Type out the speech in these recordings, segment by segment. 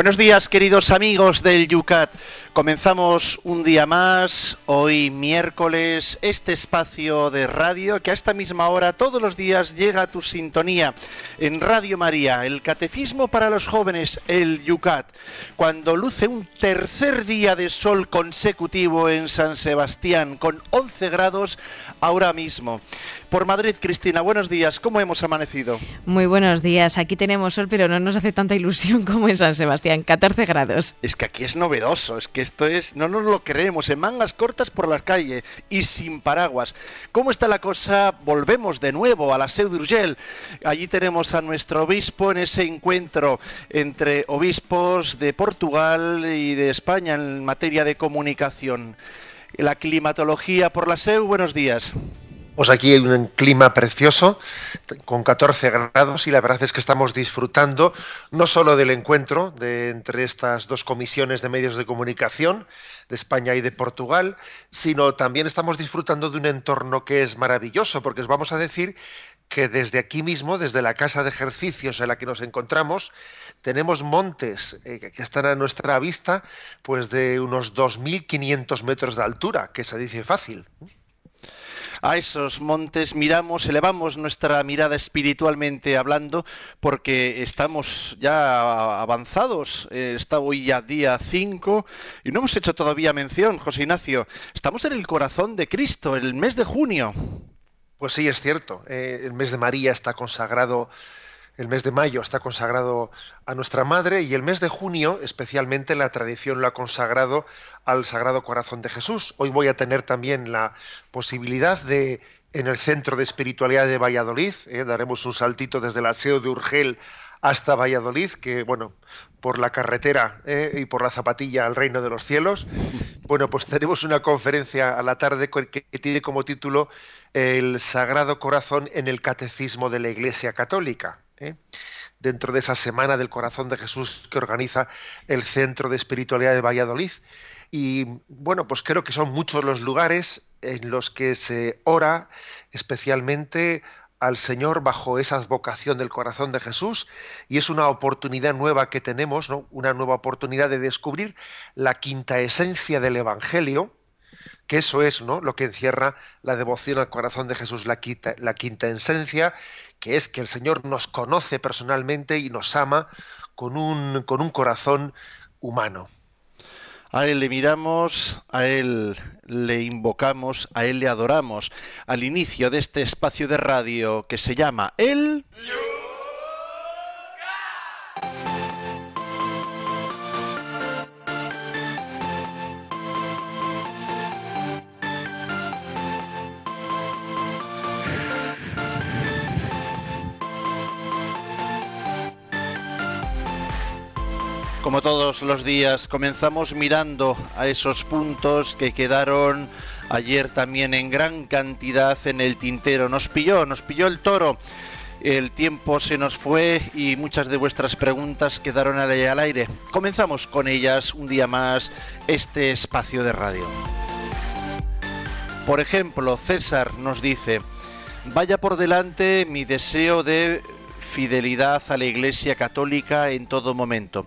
Buenos días, queridos amigos del Yucat. Comenzamos un día más, hoy miércoles, este espacio de radio que a esta misma hora todos los días llega a tu sintonía en Radio María, el Catecismo para los jóvenes, el Yucat, cuando luce un tercer día de sol consecutivo en San Sebastián con 11 grados ahora mismo. Por Madrid, Cristina, buenos días, ¿cómo hemos amanecido? Muy buenos días, aquí tenemos sol, pero no nos hace tanta ilusión como en San Sebastián, 14 grados. Es que aquí es novedoso, es que esto es, no nos lo creemos, en mangas cortas por la calle y sin paraguas. ¿Cómo está la cosa? Volvemos de nuevo a la Seu d'Urgell. Allí tenemos a nuestro obispo en ese encuentro entre obispos de Portugal y de España en materia de comunicación. La climatología por la Seu, buenos días. Pues aquí hay un clima precioso, con 14 grados, y la verdad es que estamos disfrutando no solo del encuentro de, entre estas dos comisiones de medios de comunicación, de España y de Portugal, sino también estamos disfrutando de un entorno que es maravilloso, porque os vamos a decir que desde aquí mismo, desde la casa de ejercicios en la que nos encontramos, tenemos montes eh, que están a nuestra vista, pues de unos 2.500 metros de altura, que se dice fácil a esos montes, miramos, elevamos nuestra mirada espiritualmente hablando, porque estamos ya avanzados, eh, está hoy ya día 5, y no hemos hecho todavía mención, José Ignacio, estamos en el corazón de Cristo, el mes de junio. Pues sí, es cierto, eh, el mes de María está consagrado el mes de mayo está consagrado a nuestra Madre y el mes de junio especialmente la tradición lo ha consagrado al Sagrado Corazón de Jesús. Hoy voy a tener también la posibilidad de en el Centro de Espiritualidad de Valladolid, eh, daremos un saltito desde el Aseo de Urgel hasta Valladolid, que bueno, por la carretera eh, y por la zapatilla al reino de los cielos. Bueno, pues tenemos una conferencia a la tarde que tiene como título El Sagrado Corazón en el Catecismo de la Iglesia Católica. ¿Eh? dentro de esa Semana del Corazón de Jesús que organiza el Centro de Espiritualidad de Valladolid. Y bueno, pues creo que son muchos los lugares en los que se ora especialmente al Señor bajo esa vocación del corazón de Jesús y es una oportunidad nueva que tenemos, ¿no? una nueva oportunidad de descubrir la quinta esencia del Evangelio, que eso es ¿no? lo que encierra la devoción al corazón de Jesús, la la quinta esencia, que es que el Señor nos conoce personalmente y nos ama con un, con un corazón humano. A Él le miramos, a Él le invocamos, a Él le adoramos. Al inicio de este espacio de radio que se llama El... Como todos los días, comenzamos mirando a esos puntos que quedaron ayer también en gran cantidad en el tintero. Nos pilló, nos pilló el toro. El tiempo se nos fue y muchas de vuestras preguntas quedaron al aire. Comenzamos con ellas un día más este espacio de radio. Por ejemplo, César nos dice, vaya por delante mi deseo de fidelidad a la Iglesia Católica en todo momento.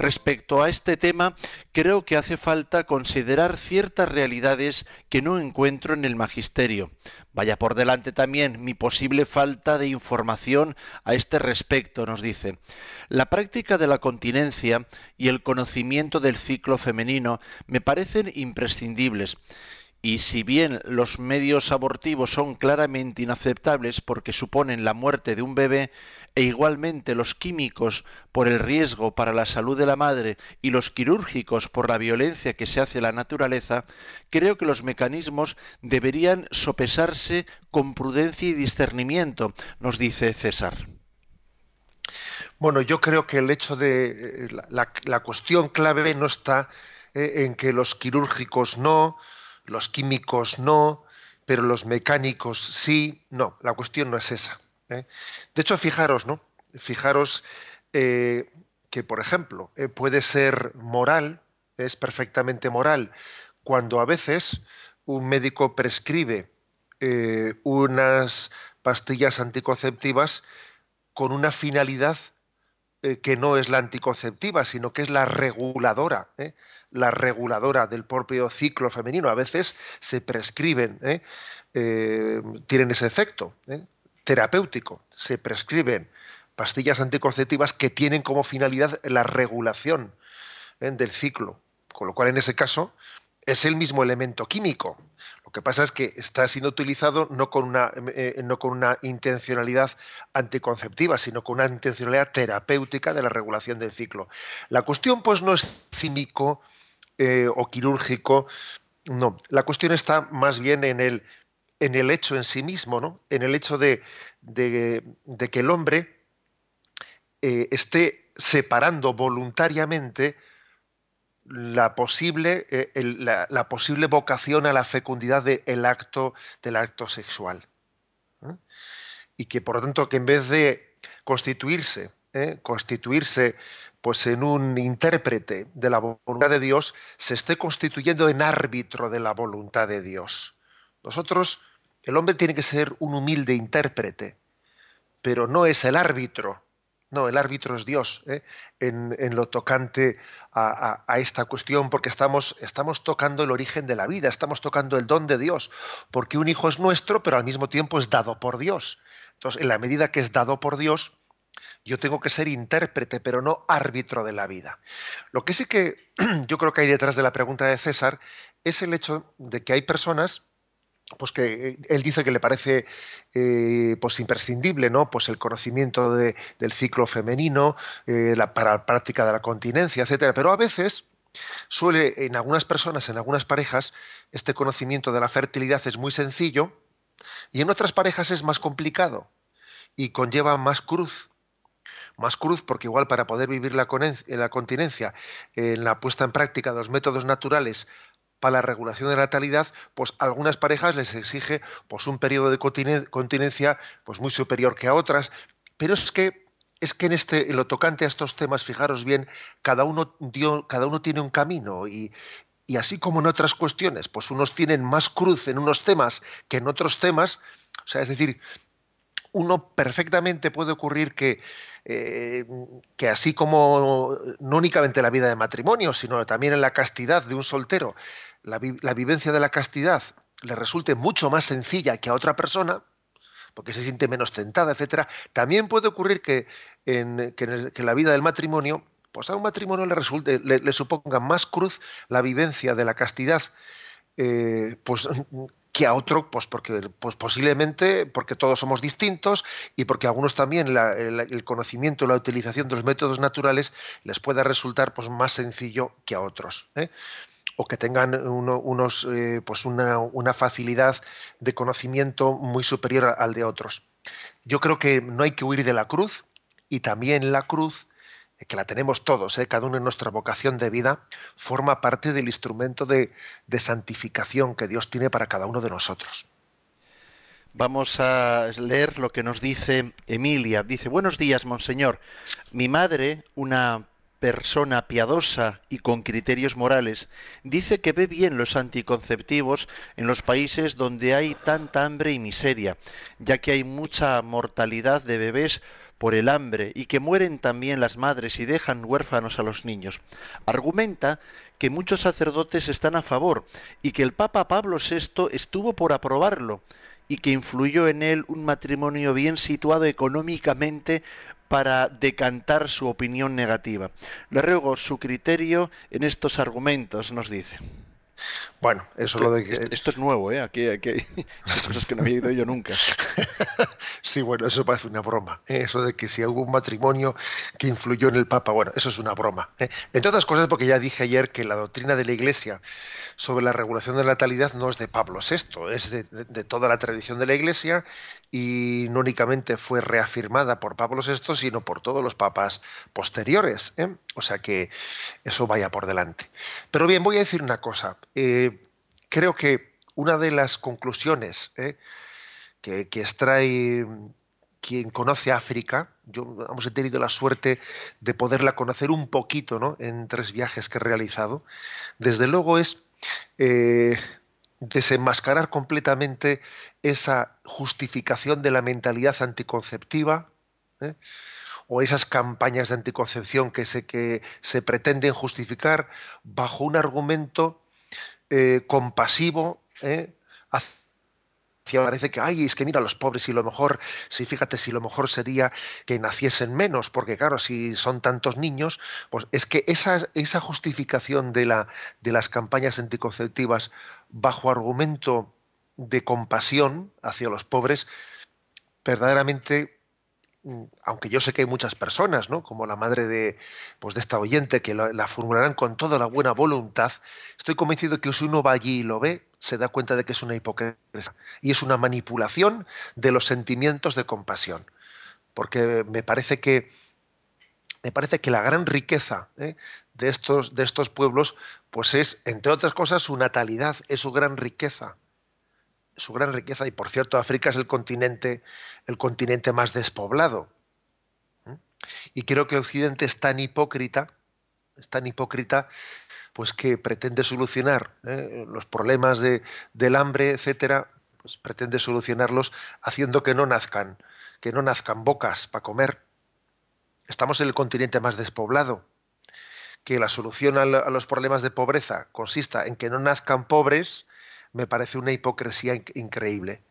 Respecto a este tema, creo que hace falta considerar ciertas realidades que no encuentro en el magisterio. Vaya por delante también mi posible falta de información a este respecto, nos dice. La práctica de la continencia y el conocimiento del ciclo femenino me parecen imprescindibles. Y si bien los medios abortivos son claramente inaceptables porque suponen la muerte de un bebé, e igualmente los químicos por el riesgo para la salud de la madre y los quirúrgicos por la violencia que se hace a la naturaleza, creo que los mecanismos deberían sopesarse con prudencia y discernimiento, nos dice César. Bueno, yo creo que el hecho de la, la cuestión clave no está eh, en que los quirúrgicos no, los químicos no, pero los mecánicos sí. No, la cuestión no es esa. ¿eh? De hecho, fijaros, ¿no? Fijaros eh, que, por ejemplo, puede ser moral, es perfectamente moral, cuando a veces un médico prescribe unas pastillas anticonceptivas con una finalidad que no es la anticonceptiva, sino que es la reguladora. ¿eh? La reguladora del propio ciclo femenino. A veces se prescriben, ¿eh? Eh, tienen ese efecto ¿eh? terapéutico. Se prescriben pastillas anticonceptivas que tienen como finalidad la regulación del ciclo. Con lo cual, en ese caso, es el mismo elemento químico. Lo que pasa es que está siendo utilizado no con una, no con una intencionalidad anticonceptiva, sino con una intencionalidad terapéutica de la regulación del ciclo. La cuestión, pues, no es químico eh, o quirúrgico. No, la cuestión está más bien en el, en el hecho en sí mismo, ¿no? en el hecho de, que el hombre eh, esté separando voluntariamente la posible, eh, la, posible vocación a la fecundidad del acto, del acto sexual. Y que por lo tanto que en vez de constituirse, constituirse pues en un intérprete de la voluntad de Dios, se esté constituyendo en árbitro de la voluntad de Dios. Nosotros, el hombre tiene que ser un humilde intérprete, pero no es el árbitro. No, el árbitro es Dios ¿eh? en, lo tocante a, esta cuestión, porque estamos, estamos tocando el origen de la vida, estamos tocando el don de Dios, porque un hijo es nuestro, pero al mismo tiempo es dado por Dios. Entonces, en la medida que es dado por Dios, yo tengo que ser intérprete, pero no árbitro de la vida. Lo que sí que yo creo que hay detrás de la pregunta de César es el hecho de que hay personas pues que eh, él dice que le parece eh, pues imprescindible no pues el conocimiento del ciclo femenino eh, la, para la práctica de la continencia etcétera. Pero a veces suele en algunas personas en algunas parejas este conocimiento de la fertilidad es muy sencillo y en otras parejas es más complicado y conlleva más cruz más cruz, porque igual para poder vivir la, continencia en la puesta en práctica de los métodos naturales para la regulación de la natalidad, pues a algunas parejas les exige pues un periodo de continencia pues muy superior que a otras, pero es que es que en este en lo tocante a estos temas, fijaros bien, cada uno dio, cada uno tiene un camino y, y así como en otras cuestiones, pues unos tienen más cruz en unos temas que en otros temas, o sea, es decir, uno perfectamente puede ocurrir que eh, que así como no únicamente la vida de matrimonio, sino también en la castidad de un soltero, la, vivencia de la castidad le resulte mucho más sencilla que a otra persona, porque se siente menos tentada, etcétera, también puede ocurrir que en, la vida del matrimonio, pues a un matrimonio le, resulte, le, suponga más cruz la vivencia de la castidad, eh, pues que a otro, pues porque pues posiblemente porque todos somos distintos y porque a algunos también el, conocimiento, la utilización de los métodos naturales les pueda resultar pues más sencillo que a otros. ¿eh? o que tengan unos, eh, pues una, una, facilidad de conocimiento muy superior al de otros. Yo creo que no hay que huir de la cruz y también la cruz que la tenemos todos, ¿eh? cada uno en nuestra vocación de vida, forma parte del instrumento de, santificación que Dios tiene para cada uno de nosotros. Vamos a leer lo que nos dice Emilia. Dice, buenos días, monseñor. Mi madre, una persona piadosa y con criterios morales, dice que ve bien los anticonceptivos en los países donde hay tanta hambre y miseria, ya que hay mucha mortalidad de bebés por el hambre y que mueren también las madres y dejan huérfanos a los niños. Argumenta que muchos sacerdotes están a favor y que el Papa Pablo VI estuvo por aprobarlo y que influyó en él un matrimonio bien situado económicamente para decantar su opinión negativa. Le ruego su criterio en estos argumentos, nos dice. Bueno, eso lo de que... Esto es nuevo, ¿eh? Aquí, aquí hay cosas que no había oído yo nunca. sí, bueno, eso parece una broma. ¿eh? Eso de que si hubo un matrimonio que influyó en el Papa, bueno, eso es una broma. ¿eh? Entre otras cosas, porque ya dije ayer que la doctrina de la Iglesia sobre la regulación de la natalidad no es de Pablo VI, es de, de toda la tradición de la Iglesia y no únicamente fue reafirmada por Pablo VI, sino por todos los papas posteriores. ¿eh? O sea que eso vaya por delante. Pero bien, voy a decir una cosa. Eh, creo que una de las conclusiones ¿eh? que, extrae quien conoce África, yo hemos tenido la suerte de poderla conocer un poquito ¿no? en tres viajes que he realizado, desde luego es desenmascarar completamente esa justificación de la mentalidad anticonceptiva ¿eh? o esas campañas de anticoncepción que se, que se pretenden justificar bajo un argumento eh, compasivo ¿eh? parece que, ay, es que mira, los pobres y lo mejor, si fíjate, si lo mejor sería que naciesen menos, porque claro, si son tantos niños, pues es que esa, esa justificación de, la, de las campañas anticonceptivas bajo argumento de compasión hacia los pobres, verdaderamente aunque yo sé que hay muchas personas, ¿no? como la madre de, pues de esta oyente, que la, formularán con toda la buena voluntad, estoy convencido que si uno va allí y lo ve, se da cuenta de que es una hipocresía y es una manipulación de los sentimientos de compasión. Porque me parece que me parece que la gran riqueza ¿eh? de, estos, de estos pueblos, pues es, entre otras cosas, su natalidad, es su gran riqueza su gran riqueza y por cierto África es el continente el continente más despoblado y creo que Occidente es tan hipócrita es tan hipócrita pues que pretende solucionar ¿eh? los problemas de, del hambre etcétera pues pretende solucionarlos haciendo que no nazcan que no nazcan bocas para comer. Estamos en el continente más despoblado. Que la solución a los problemas de pobreza consista en que no nazcan pobres me parece una hipocresía increíble.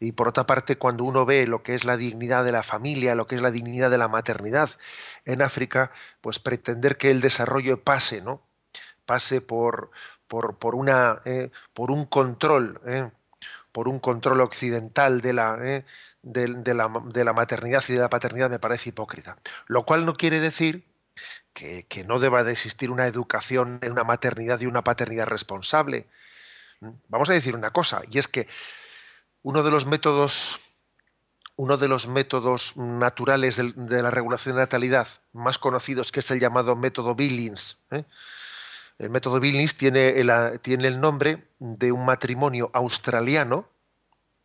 Y por otra parte, cuando uno ve lo que es la dignidad de la familia, lo que es la dignidad de la maternidad en África, pues pretender que el desarrollo pase, ¿no? Pase por, por, una, eh, por un control, eh, por un control occidental de la, eh, de, la, de la maternidad y de la paternidad, me parece hipócrita. Lo cual no quiere decir que, que, no deba de existir una educación en una maternidad y una paternidad responsable. Vamos a decir una cosa, y es que uno de los métodos, uno de los métodos naturales de, la regulación de natalidad más conocidos, que es el llamado método Billings, ¿eh? el método Billings tiene el, nombre de un matrimonio australiano,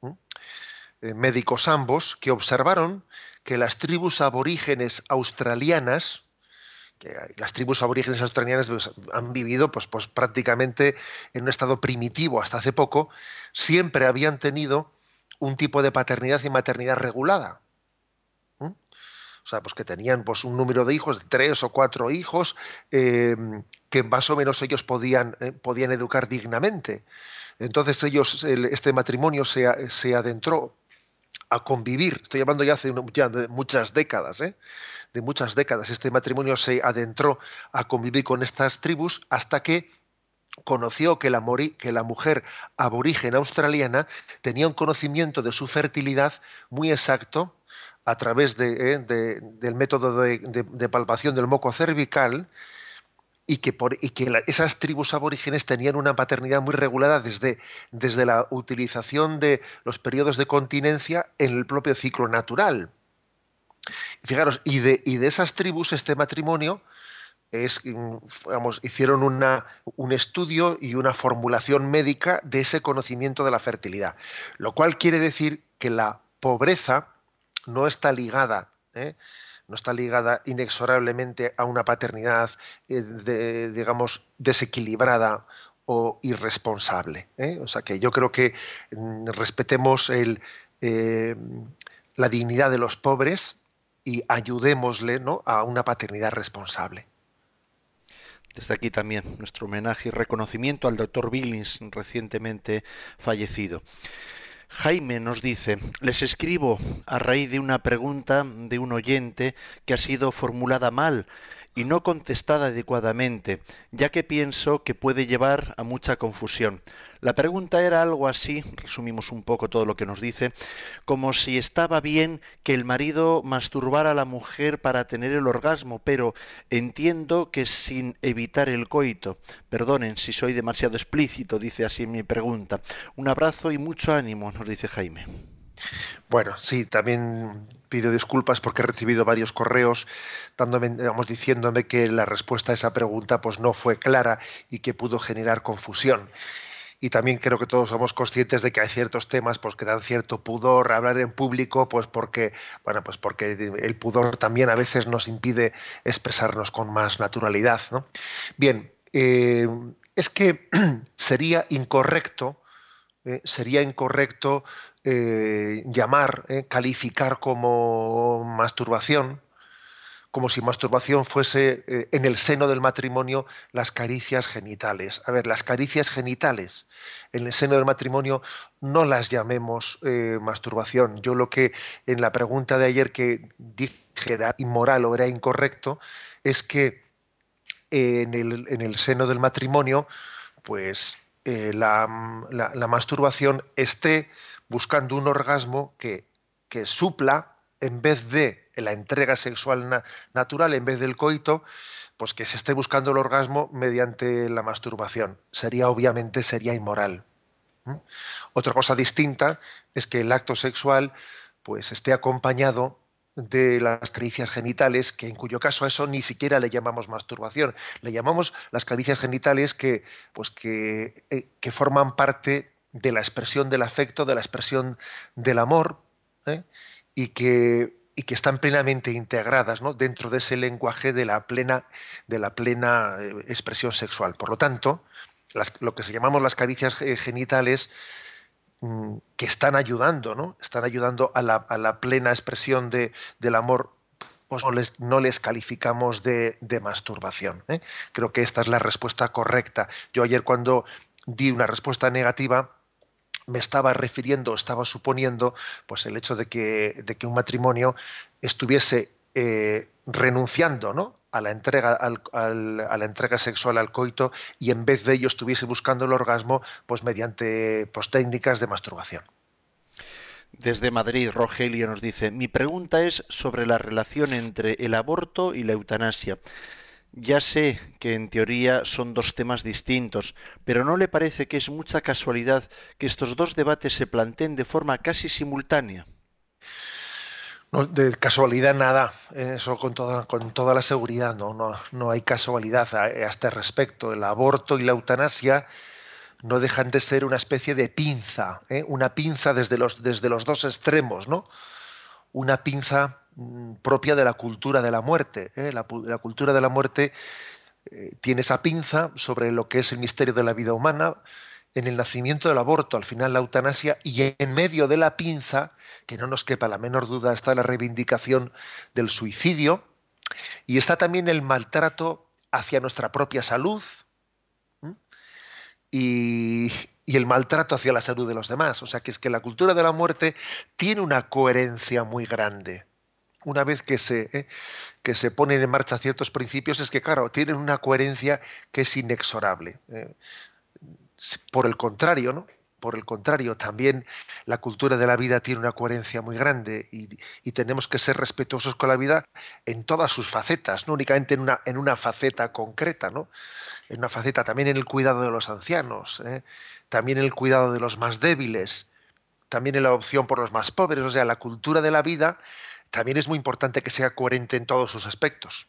¿eh? médicos ambos, que observaron que las tribus aborígenes australianas, las tribus aborígenes australianas pues, han vivido pues, pues, prácticamente en un estado primitivo hasta hace poco, siempre habían tenido un tipo de paternidad y maternidad regulada. O sea, pues que tenían pues, un número de hijos, tres o cuatro hijos, eh, que más o menos ellos podían, eh, podían educar dignamente. Entonces ellos, este matrimonio se, se, adentró a convivir, estoy hablando ya hace ya de muchas décadas, ¿eh? de muchas décadas. Este matrimonio se adentró a convivir con estas tribus hasta que conoció que la, que la, mujer aborigen australiana tenía un conocimiento de su fertilidad muy exacto a través de, eh, del método de, palpación del moco cervical y que, por, y que esas tribus aborígenes tenían una paternidad muy regulada desde, desde la utilización de los periodos de continencia en el propio ciclo natural. Fijaros, y de, y de esas tribus, este matrimonio, es, hicieron una, un estudio y una formulación médica de ese conocimiento de la fertilidad. Lo cual quiere decir que la pobreza no está ligada, ¿eh? No está ligada inexorablemente a una paternidad, eh, digamos, desequilibrada o irresponsable. ¿eh? O sea que yo creo que mm, respetemos el, la dignidad de los pobres, y ayudémosle a una paternidad responsable. Desde aquí también nuestro homenaje y reconocimiento al doctor Billings, recientemente fallecido. Jaime nos dice, les escribo a raíz de una pregunta de un oyente que ha sido formulada mal y no contestada adecuadamente, ya que pienso que puede llevar a mucha confusión. La pregunta era algo así, resumimos un poco todo lo que nos dice, como si estaba bien que el marido masturbara a la mujer para tener el orgasmo, pero entiendo que sin evitar el coito. Perdonen si soy demasiado explícito, dice así mi pregunta. Un abrazo y mucho ánimo, nos dice Jaime. Bueno, sí, también pido disculpas porque he recibido varios correos dándome, digamos, diciéndome que la respuesta a esa pregunta pues no fue clara y que pudo generar confusión. Y también creo que todos somos conscientes de que hay ciertos temas pues que dan cierto pudor hablar en público, pues porque, bueno, pues porque el pudor también a veces nos impide expresarnos con más naturalidad. ¿no? Bien, eh, es que sería incorrecto, eh, sería incorrecto eh, llamar, calificar como masturbación, como si masturbación fuese eh, en el seno del matrimonio las caricias genitales. A ver, las caricias genitales en el seno del matrimonio no las llamemos masturbación. Yo lo que en la pregunta de ayer que dije era inmoral o era incorrecto es que en el, en el seno del matrimonio, pues la, la masturbación esté buscando un orgasmo que, que supla, en vez de la entrega sexual natural, en vez del coito, pues que se esté buscando el orgasmo mediante la masturbación. Sería, obviamente, sería inmoral. Otra cosa distinta es que el acto sexual pues esté acompañado de las caricias genitales, que en cuyo caso a eso ni siquiera le llamamos masturbación, le llamamos las caricias genitales que, pues que, eh, que forman parte de la expresión del afecto, de la expresión del amor, ¿eh? y, que, y que están plenamente integradas ¿no? dentro de ese lenguaje de la plena, de la plena eh, expresión sexual. Por lo tanto, lo que se llamamos las caricias genitales mm, que están ayudando, ¿no? Están ayudando a la, plena expresión de, del amor, pues no les, no les calificamos de, de masturbación. ¿eh? Creo que esta es la respuesta correcta. Yo ayer cuando di una respuesta negativa, me estaba refiriendo, estaba suponiendo, pues el hecho de que, de que un matrimonio estuviese eh, renunciando ¿no? a, la entrega, al, a la entrega sexual al coito y en vez de ello estuviese buscando el orgasmo pues mediante pues, técnicas de masturbación. Desde Madrid, Rogelio nos dice, mi pregunta es sobre la relación entre el aborto y la eutanasia. Ya sé que en teoría son dos temas distintos, pero ¿no le parece que es mucha casualidad que estos dos debates se planteen de forma casi simultánea? No, de casualidad nada, eso con toda, la seguridad, no, no, no hay casualidad a, este respecto. El aborto y la eutanasia no dejan de ser una especie de pinza, ¿eh? una pinza desde los, desde los dos extremos, ¿no? Una pinza propia de la cultura de la muerte. ¿eh? La, cultura de la muerte eh, tiene esa pinza sobre lo que es el misterio de la vida humana, en el nacimiento del aborto, al final la eutanasia, y en medio de la pinza, que no nos quepa la menor duda, está la reivindicación del suicidio, y está también el maltrato hacia nuestra propia salud, y el maltrato hacia la salud de los demás. O sea que es que la cultura de la muerte tiene una coherencia muy grande una vez que se, eh, que se ponen en marcha ciertos principios, es que, claro, tienen una coherencia que es inexorable. Eh. por el contrario, ¿no? Por el contrario, también la cultura de la vida tiene una coherencia muy grande y, tenemos que ser respetuosos con la vida en todas sus facetas, no únicamente en una, en una faceta concreta, ¿no? En una faceta también en el cuidado de los ancianos, ¿eh? también en el cuidado de los más débiles, también en la opción por los más pobres. O sea, la cultura de la vida también es muy importante que sea coherente en todos sus aspectos.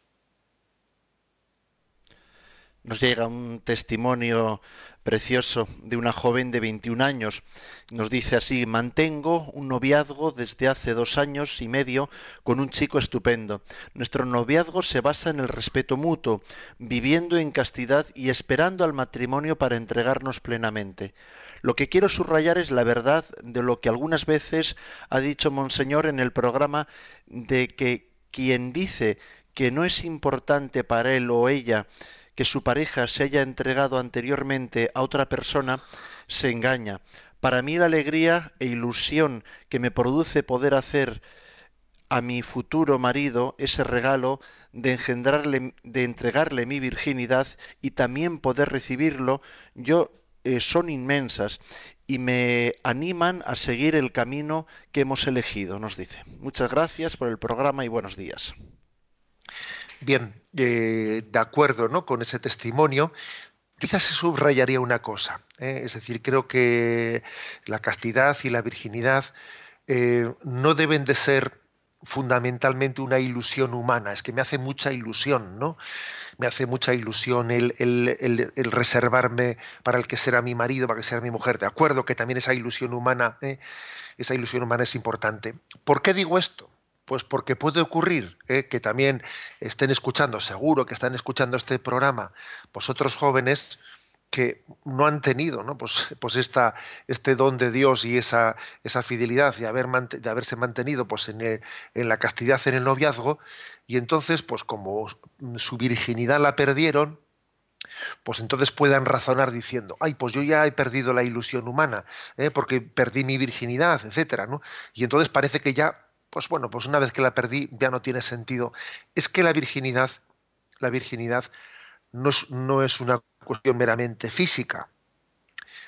Nos llega un testimonio precioso de una joven de 21 años. Nos dice así, mantengo un noviazgo desde hace dos años y medio con un chico estupendo. Nuestro noviazgo se basa en el respeto mutuo, viviendo en castidad y esperando al matrimonio para entregarnos plenamente. Lo que quiero subrayar es la verdad de lo que algunas veces ha dicho Monseñor en el programa de que quien dice que no es importante para él o ella que su pareja se haya entregado anteriormente a otra persona, se engaña. Para mí la alegría e ilusión que me produce poder hacer a mi futuro marido ese regalo de engendrarle, de entregarle mi virginidad y también poder recibirlo, yo eh, son inmensas y me animan a seguir el camino que hemos elegido, nos dice. Muchas gracias por el programa y buenos días. Bien, eh, de acuerdo ¿no? con ese testimonio, quizás se subrayaría una cosa. ¿eh? Es decir, creo que la castidad y la virginidad no deben de ser fundamentalmente una ilusión humana. Es que me hace mucha ilusión, ¿no? me hace mucha ilusión el, reservarme para el que será mi marido, para que será mi mujer. De acuerdo que también esa ilusión humana, ¿eh? esa ilusión humana es importante. ¿Por qué digo esto? Pues porque puede ocurrir ¿eh? que también estén escuchando, seguro que están escuchando este programa, vosotros jóvenes, que no han tenido ¿no? Pues, pues esta, este don de Dios y esa, esa fidelidad de, haber, de haberse mantenido pues en, en, la castidad en el noviazgo y entonces pues como su virginidad la perdieron pues entonces puedan razonar diciendo ay pues yo ya he perdido la ilusión humana ¿eh? porque perdí mi virginidad etcétera ¿no? y entonces parece que ya pues bueno pues una vez que la perdí ya no tiene sentido es que la virginidad la virginidad no es, no es una cuestión meramente física,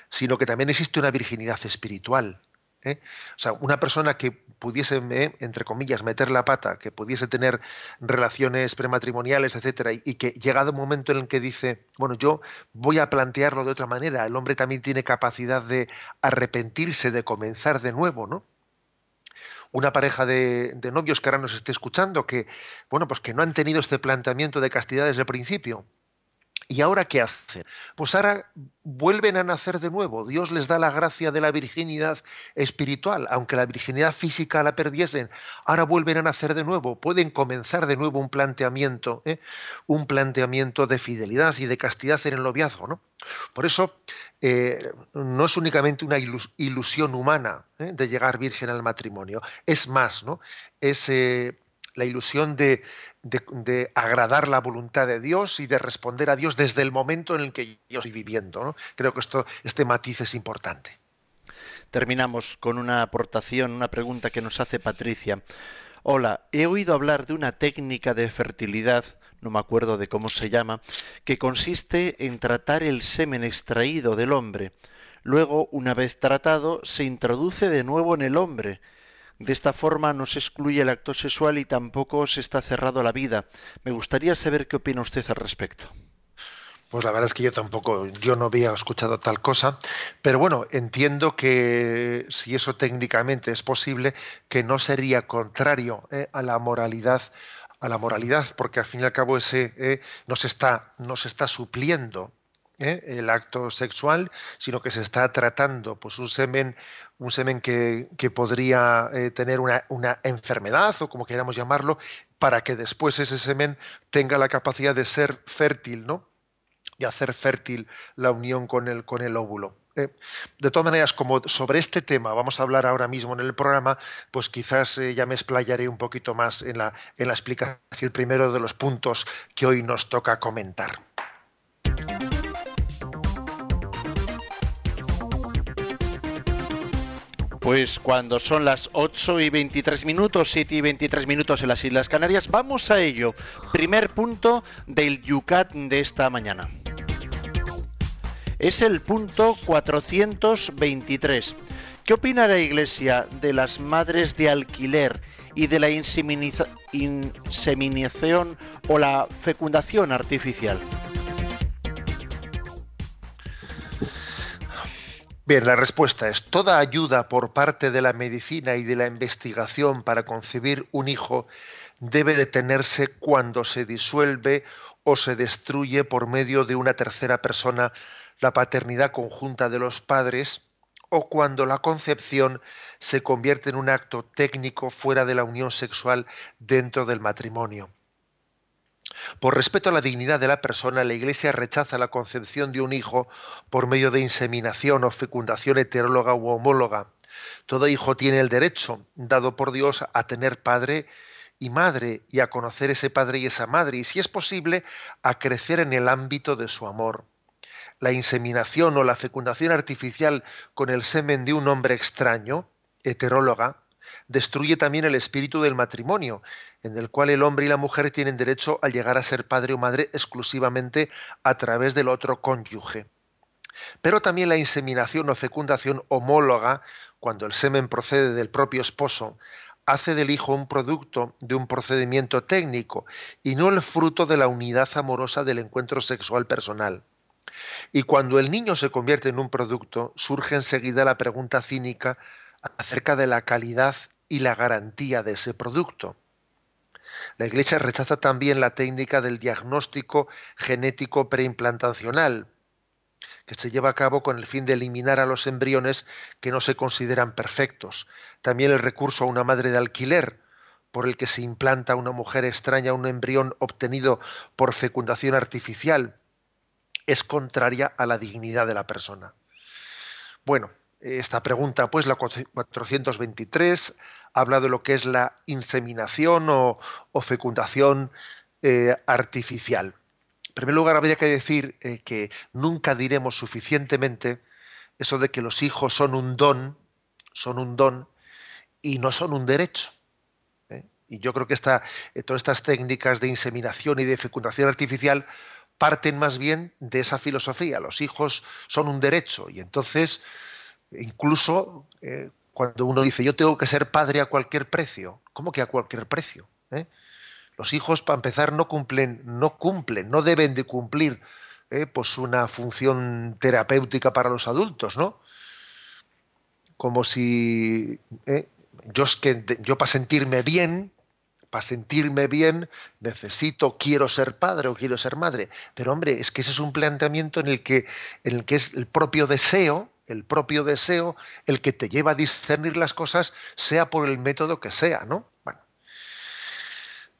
sino que también existe una virginidad espiritual. ¿eh? O sea, una persona que pudiese, ¿eh? entre comillas, meter la pata, que pudiese tener relaciones prematrimoniales, etcétera, y, que llegado un momento en el que dice, bueno, yo voy a plantearlo de otra manera, el hombre también tiene capacidad de arrepentirse, de comenzar de nuevo, ¿no? Una pareja de, de novios que ahora nos esté escuchando, que, bueno, pues que no han tenido este planteamiento de castidad desde el principio, ¿Y ahora qué hacen? Pues ahora vuelven a nacer de nuevo. Dios les da la gracia de la virginidad espiritual, aunque la virginidad física la perdiesen. Ahora vuelven a nacer de nuevo. Pueden comenzar de nuevo un planteamiento, ¿eh? un planteamiento de fidelidad y de castidad en el noviazgo. ¿no? Por eso eh, no es únicamente una ilusión humana ¿eh? de llegar virgen al matrimonio. Es más, ¿no? Es la ilusión de, de, agradar la voluntad de Dios y de responder a Dios desde el momento en el que yo estoy viviendo. Creo que esto, este matiz es importante. Terminamos con una aportación, una pregunta que nos hace Patricia. Hola, he oído hablar de una técnica de fertilidad, no me acuerdo de cómo se llama, que consiste en tratar el semen extraído del hombre. Luego, una vez tratado, se introduce de nuevo en el hombre de esta forma no se excluye el acto sexual y tampoco se está cerrado la vida. Me gustaría saber qué opina usted al respecto. Pues la verdad es que yo tampoco, yo no había escuchado tal cosa, pero bueno, entiendo que si eso técnicamente es posible, que no sería contrario eh, a la moralidad, a la moralidad, porque al fin y al cabo ese eh, no se está, no se está supliendo ¿eh? el acto sexual, sino que se está tratando pues un semen, un semen que, podría eh, tener una, una, enfermedad o como queramos llamarlo, para que después ese semen tenga la capacidad de ser fértil, ¿no? Y hacer fértil la unión con el, con el óvulo. ¿eh? de todas maneras, como sobre este tema vamos a hablar ahora mismo en el programa, pues quizás ya me explayaré un poquito más en la, en la explicación primero de los puntos que hoy nos toca comentar. Pues cuando son las 8 y 23 minutos, 7 y 23 minutos en las Islas Canarias, vamos a ello. Primer punto del Yucat de esta mañana. Es el punto 423. ¿Qué opina la Iglesia de las madres de alquiler y de la inseminación o la fecundación artificial? Bien, la respuesta es toda ayuda por parte de la medicina y de la investigación para concebir un hijo debe detenerse cuando se disuelve o se destruye por medio de una tercera persona la paternidad conjunta de los padres o cuando la concepción se convierte en un acto técnico fuera de la unión sexual dentro del matrimonio. Por respeto a la dignidad de la persona, la Iglesia rechaza la concepción de un hijo por medio de inseminación o fecundación heteróloga u homóloga. Todo hijo tiene el derecho, dado por Dios, a tener padre y madre y a conocer ese padre y esa madre, y si es posible, a crecer en el ámbito de su amor. La inseminación o la fecundación artificial con el semen de un hombre extraño, heteróloga, destruye también el espíritu del matrimonio, en el cual el hombre y la mujer tienen derecho a llegar a ser padre o madre exclusivamente a través del otro cónyuge. Pero también la inseminación o fecundación homóloga, cuando el semen procede del propio esposo, hace del hijo un producto de un procedimiento técnico y no el fruto de la unidad amorosa del encuentro sexual personal. Y cuando el niño se convierte en un producto, surge enseguida la pregunta cínica acerca de la calidad y la garantía de ese producto. La Iglesia rechaza también la técnica del diagnóstico genético preimplantacional, que se lleva a cabo con el fin de eliminar a los embriones que no se consideran perfectos. También el recurso a una madre de alquiler, por el que se implanta a una mujer extraña un embrión obtenido por fecundación artificial, es contraria a la dignidad de la persona. Bueno, esta pregunta, pues la 423, habla de lo que es la inseminación o, fecundación eh, artificial. En primer lugar, habría que decir eh, que nunca diremos suficientemente eso de que los hijos son un don, son un don y no son un derecho. ¿eh? Y yo creo que esta, todas estas técnicas de inseminación y de fecundación artificial parten más bien de esa filosofía. Los hijos son un derecho y entonces incluso eh, cuando uno dice yo tengo que ser padre a cualquier precio, ¿cómo que a cualquier precio? ¿Eh? Los hijos, para empezar, no cumplen, no cumplen, no deben de cumplir eh, pues una función terapéutica para los adultos, ¿no? Como si yo, es que, yo para sentirme bien, para sentirme bien necesito, quiero ser padre o quiero ser madre. Pero hombre, es que ese es un planteamiento en el que, en el que es el propio deseo, el propio deseo, el que te lleva a discernir las cosas, sea por el método que sea, ¿no? Bueno.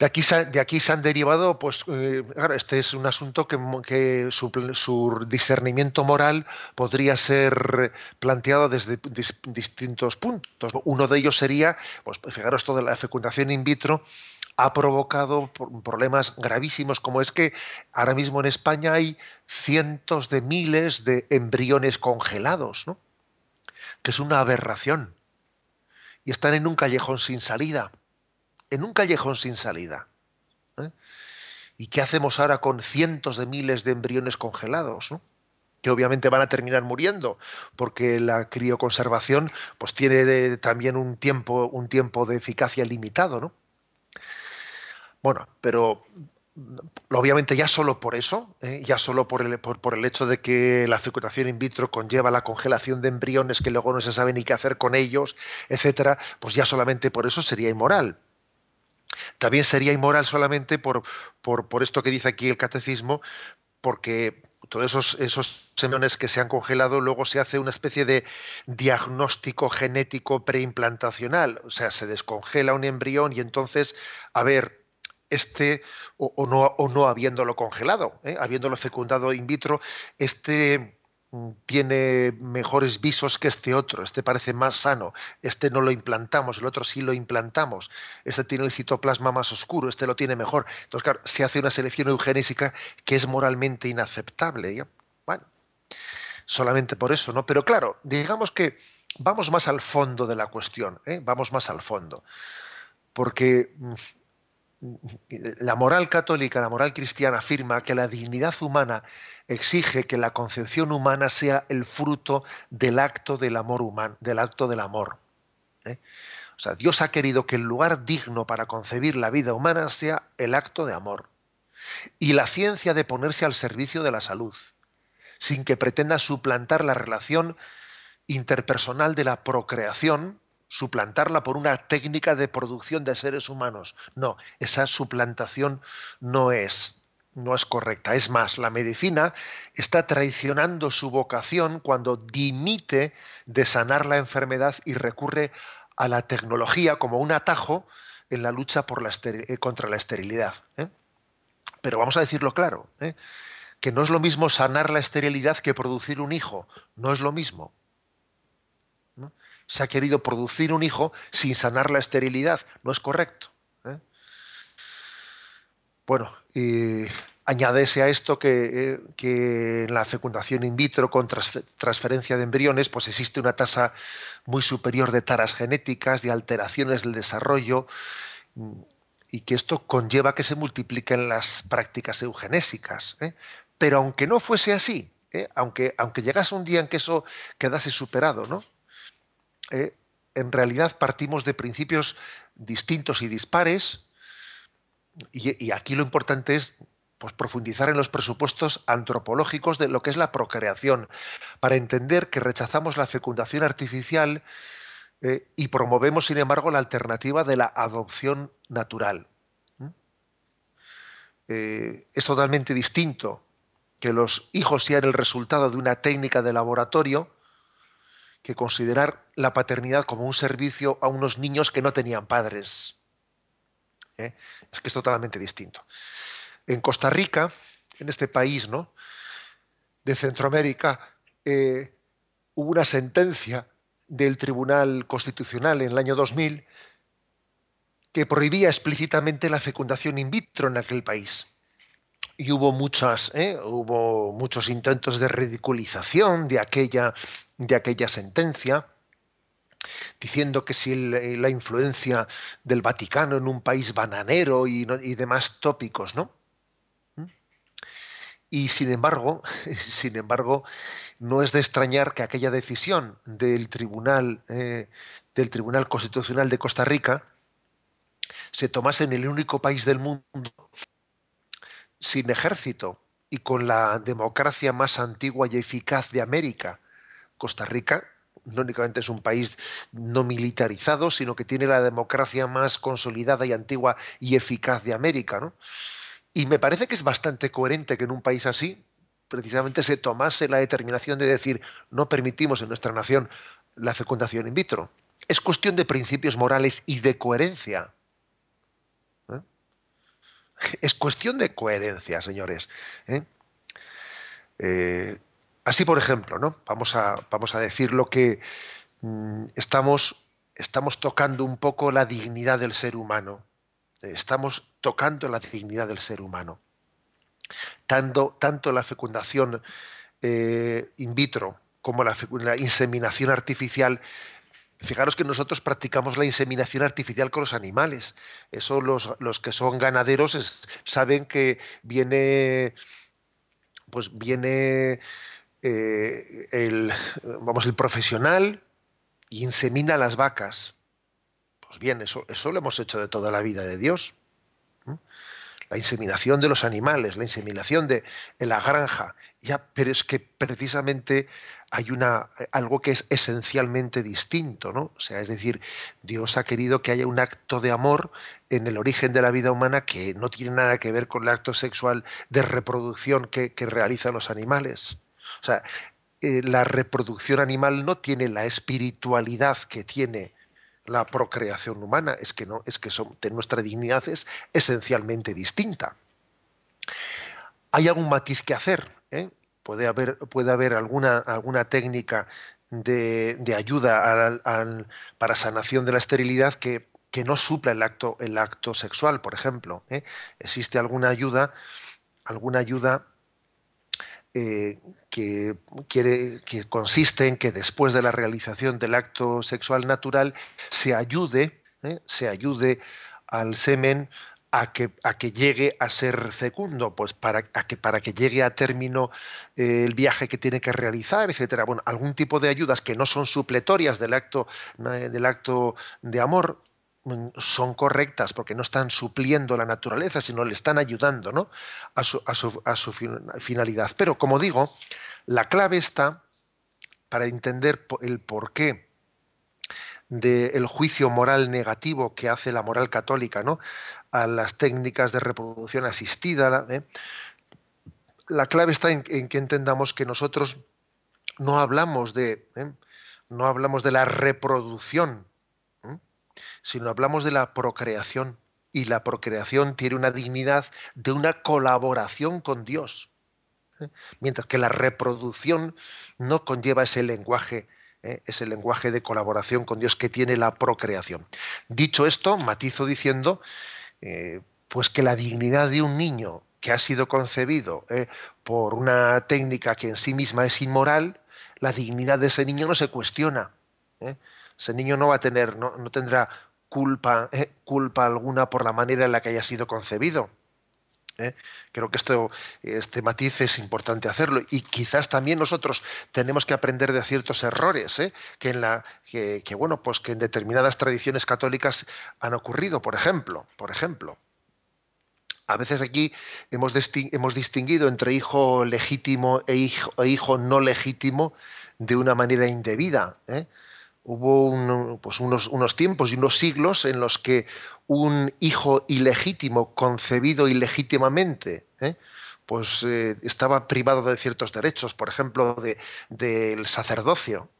De aquí, se han derivado, pues, eh, este es un asunto que, su, discernimiento moral podría ser planteado desde distintos puntos. Uno de ellos sería, pues, fijaros, toda la fecundación in vitro ha provocado problemas gravísimos, como es que ahora mismo en España hay cientos de miles de embriones congelados, ¿no? que es una aberración. Y están en un callejón sin salida, en un callejón sin salida. ¿eh? ¿Y qué hacemos ahora con cientos de miles de embriones congelados? que obviamente van a terminar muriendo, porque la crioconservación pues tiene también un tiempo, un tiempo de eficacia limitado, ¿no? Bueno, pero obviamente ya solo por eso, ¿eh? ya solo por el, por, el, hecho de que la fecundación in vitro conlleva la congelación de embriones que luego no se sabe ni qué hacer con ellos, etcétera, pues ya solamente por eso sería inmoral. También sería inmoral solamente por, por, esto que dice aquí el catecismo, porque todos esos, esos embriones que se han congelado, luego se hace una especie de diagnóstico genético preimplantacional. O sea, se descongela un embrión y entonces, a ver, este, o, no, o no habiéndolo congelado, ¿eh? habiéndolo fecundado in vitro, este tiene mejores visos que este otro, este parece más sano, este no lo implantamos, el otro sí lo implantamos, este tiene el citoplasma más oscuro, este lo tiene mejor. Entonces, claro, se hace una selección eugenésica que es moralmente inaceptable. Bueno, solamente por eso, ¿no? Pero claro, digamos que vamos más al fondo de la cuestión, ¿eh? vamos más al fondo. Porque mm, la moral católica, la moral cristiana afirma que la dignidad humana exige que la concepción humana sea el fruto del acto del amor humano, del acto del amor. ¿eh? O sea, Dios ha querido que el lugar digno para concebir la vida humana sea el acto de amor. Y la ciencia de ponerse al servicio de la salud, sin que pretenda suplantar la relación interpersonal de la procreación suplantarla por una técnica de producción de seres humanos. No, esa suplantación no es, no es correcta. Es más, la medicina está traicionando su vocación cuando dimite de sanar la enfermedad y recurre a la tecnología como un atajo en la lucha por la eh, contra la esterilidad. ¿eh? Pero vamos a decirlo claro, ¿eh? que no es lo mismo sanar la esterilidad que producir un hijo. No es lo mismo se ha querido producir un hijo sin sanar la esterilidad. No es correcto. ¿eh? Bueno, Añádese a esto que, eh, en la fecundación in vitro con transferencia de embriones, pues existe una tasa muy superior de taras genéticas, de alteraciones del desarrollo, y que esto conlleva que se multipliquen las prácticas eugenésicas. ¿eh? Pero aunque no fuese así, ¿eh? aunque, aunque llegase un día en que eso quedase superado, ¿no? En realidad partimos de principios distintos y dispares, y, aquí lo importante es pues profundizar en los presupuestos antropológicos de lo que es la procreación, para entender que rechazamos la fecundación artificial eh, y promovemos, sin embargo, la alternativa de la adopción natural. Eh, es totalmente distinto que los hijos sean el resultado de una técnica de laboratorio que considerar la paternidad como un servicio a unos niños que no tenían padres. ¿Eh? Es que es totalmente distinto. En Costa Rica, en este país ¿no? de Centroamérica, eh, hubo una sentencia del Tribunal Constitucional en el año 2000 que prohibía explícitamente la fecundación in vitro en aquel país. Y hubo muchas, ¿eh? hubo muchos intentos de ridiculización de aquella, de aquella sentencia, diciendo que si la influencia del Vaticano en un país bananero y, y demás tópicos, ¿no? Y sin embargo, sin embargo, no es de extrañar que aquella decisión del Tribunal, eh, del Tribunal Constitucional de Costa Rica se tomase en el único país del mundo sin ejército y con la democracia más antigua y eficaz de América. Costa Rica no únicamente es un país no militarizado, sino que tiene la democracia más consolidada y antigua y eficaz de América. ¿no? Y me parece que es bastante coherente que en un país así precisamente se tomase la determinación de decir no permitimos en nuestra nación la fecundación in vitro. Es cuestión de principios morales y de coherencia. Es cuestión de coherencia, señores. ¿eh? Eh, así, por ejemplo, ¿no? Vamos a, vamos a decir lo que mm, estamos, estamos tocando un poco la dignidad del ser humano estamos tocando la dignidad del ser humano. Tanto, tanto la fecundación eh, in vitro como la, inseminación artificial Fijaros que nosotros practicamos la inseminación artificial con los animales. Eso los, los que son ganaderos saben que viene, pues viene eh, el, vamos, el profesional y insemina las vacas. Pues bien, eso, eso lo hemos hecho de toda la vida de Dios. La inseminación de los animales, la inseminación de en la granja. Pero es que precisamente hay una algo que es esencialmente distinto, ¿no? O sea, es decir, Dios ha querido que haya un acto de amor en el origen de la vida humana que no tiene nada que ver con el acto sexual de reproducción que, realizan los animales. O sea, eh, la reproducción animal no tiene la espiritualidad que tiene la procreación humana, es que no, es que nuestra dignidad es esencialmente distinta. Hay algún matiz que hacer, ¿eh? puede haber, alguna, técnica de, ayuda para sanación de la esterilidad que, no supla el acto, sexual, por ejemplo. ¿eh? Existe alguna ayuda, alguna ayuda eh, que, consiste en que después de la realización del acto sexual natural se ayude, se ayude al semen a que, a que llegue a ser fecundo, pues para, que, para que llegue a término eh, el viaje que tiene que realizar, etcétera. Bueno, algún tipo de ayudas que no son supletorias del acto, del acto de amor, Mm, son correctas porque no están supliendo la naturaleza, sino le están ayudando ¿no? a, su, a, su, a, su, finalidad. Pero como digo, la clave está para entender el porqué del juicio moral negativo que hace la moral católica ¿no? a las técnicas de reproducción asistida. ¿eh? La clave está en, que entendamos que nosotros no hablamos de, ¿eh? no hablamos de la reproducción sino hablamos de la procreación. Y la procreación tiene una dignidad de una colaboración con Dios. ¿eh? Mientras que la reproducción no conlleva ese lenguaje, ¿eh? ese lenguaje de colaboración con Dios que tiene la procreación. Dicho esto, matizo diciendo, eh, pues que la dignidad de un niño que ha sido concebido eh, por una técnica que en sí misma es inmoral, la dignidad de ese niño no se cuestiona. Ese niño no va a tener, no, tendrá culpa, culpa alguna por la manera en la que haya sido concebido. Creo que esto, este matiz es importante hacerlo y quizás también nosotros tenemos que aprender de ciertos errores que en la que, bueno pues que en determinadas tradiciones católicas han ocurrido. Por ejemplo, por ejemplo, a veces aquí hemos, distinguido entre hijo legítimo e hijo, e hijo, no legítimo de una manera indebida. ¿eh? Hubo pues unos, tiempos y unos siglos en los que un hijo ilegítimo, concebido ilegítimamente, ¿eh? pues eh, estaba privado de ciertos derechos, por ejemplo, del sacerdocio.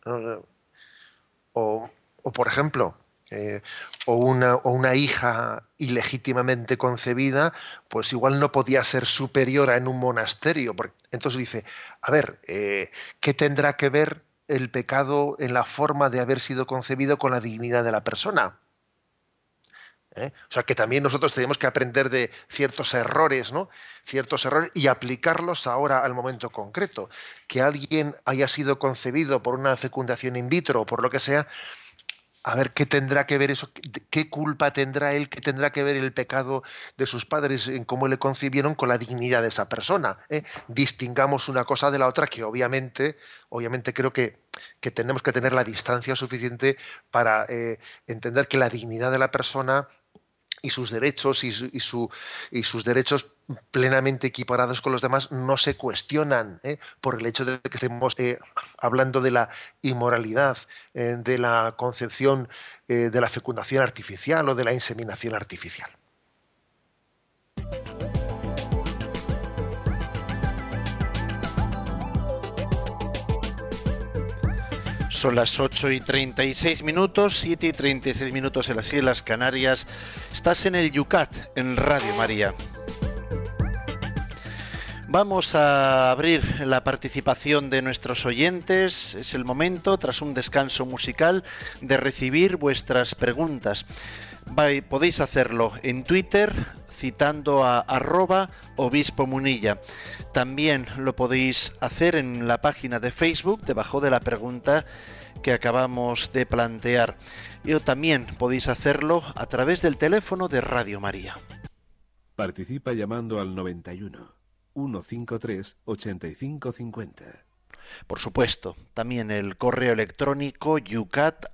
o, por ejemplo, eh, o, una, hija ilegítimamente concebida, pues igual no podía ser superiora en un monasterio. Entonces dice, a ver, ¿qué tendrá que ver el pecado en la forma de haber sido concebido con la dignidad de la persona? ¿Eh? O sea que también nosotros tenemos que aprender de ciertos errores, ¿no? Ciertos errores y aplicarlos ahora al momento concreto. Que alguien haya sido concebido por una fecundación in vitro o por lo que sea, a ver qué tendrá que ver eso, qué culpa tendrá él, qué tendrá que ver el pecado de sus padres en cómo le concibieron con la dignidad de esa persona. ¿eh? Distingamos una cosa de la otra que obviamente, obviamente creo que, que tenemos que tener la distancia suficiente para eh, entender que la dignidad de la persona y sus derechos y, su, y, sus derechos plenamente equiparados con los demás no se cuestionan ¿eh? por el hecho de que estemos eh, hablando de la inmoralidad, eh, de la concepción de la fecundación artificial o de la inseminación artificial. Son las 8 y 36 minutos, 7 y 36 minutos en las Islas Canarias. Estás en el Yucat, en Radio María. Vamos a abrir la participación de nuestros oyentes. Es el momento, tras un descanso musical, de recibir vuestras preguntas. podéis hacerlo en Twitter citando a arroba obispo munilla. También lo podéis hacer en la página de Facebook debajo de la pregunta que acabamos de plantear. Y también podéis hacerlo a través del teléfono de Radio María. Participa llamando al 91 153 8550. Por supuesto, también el correo electrónico yucat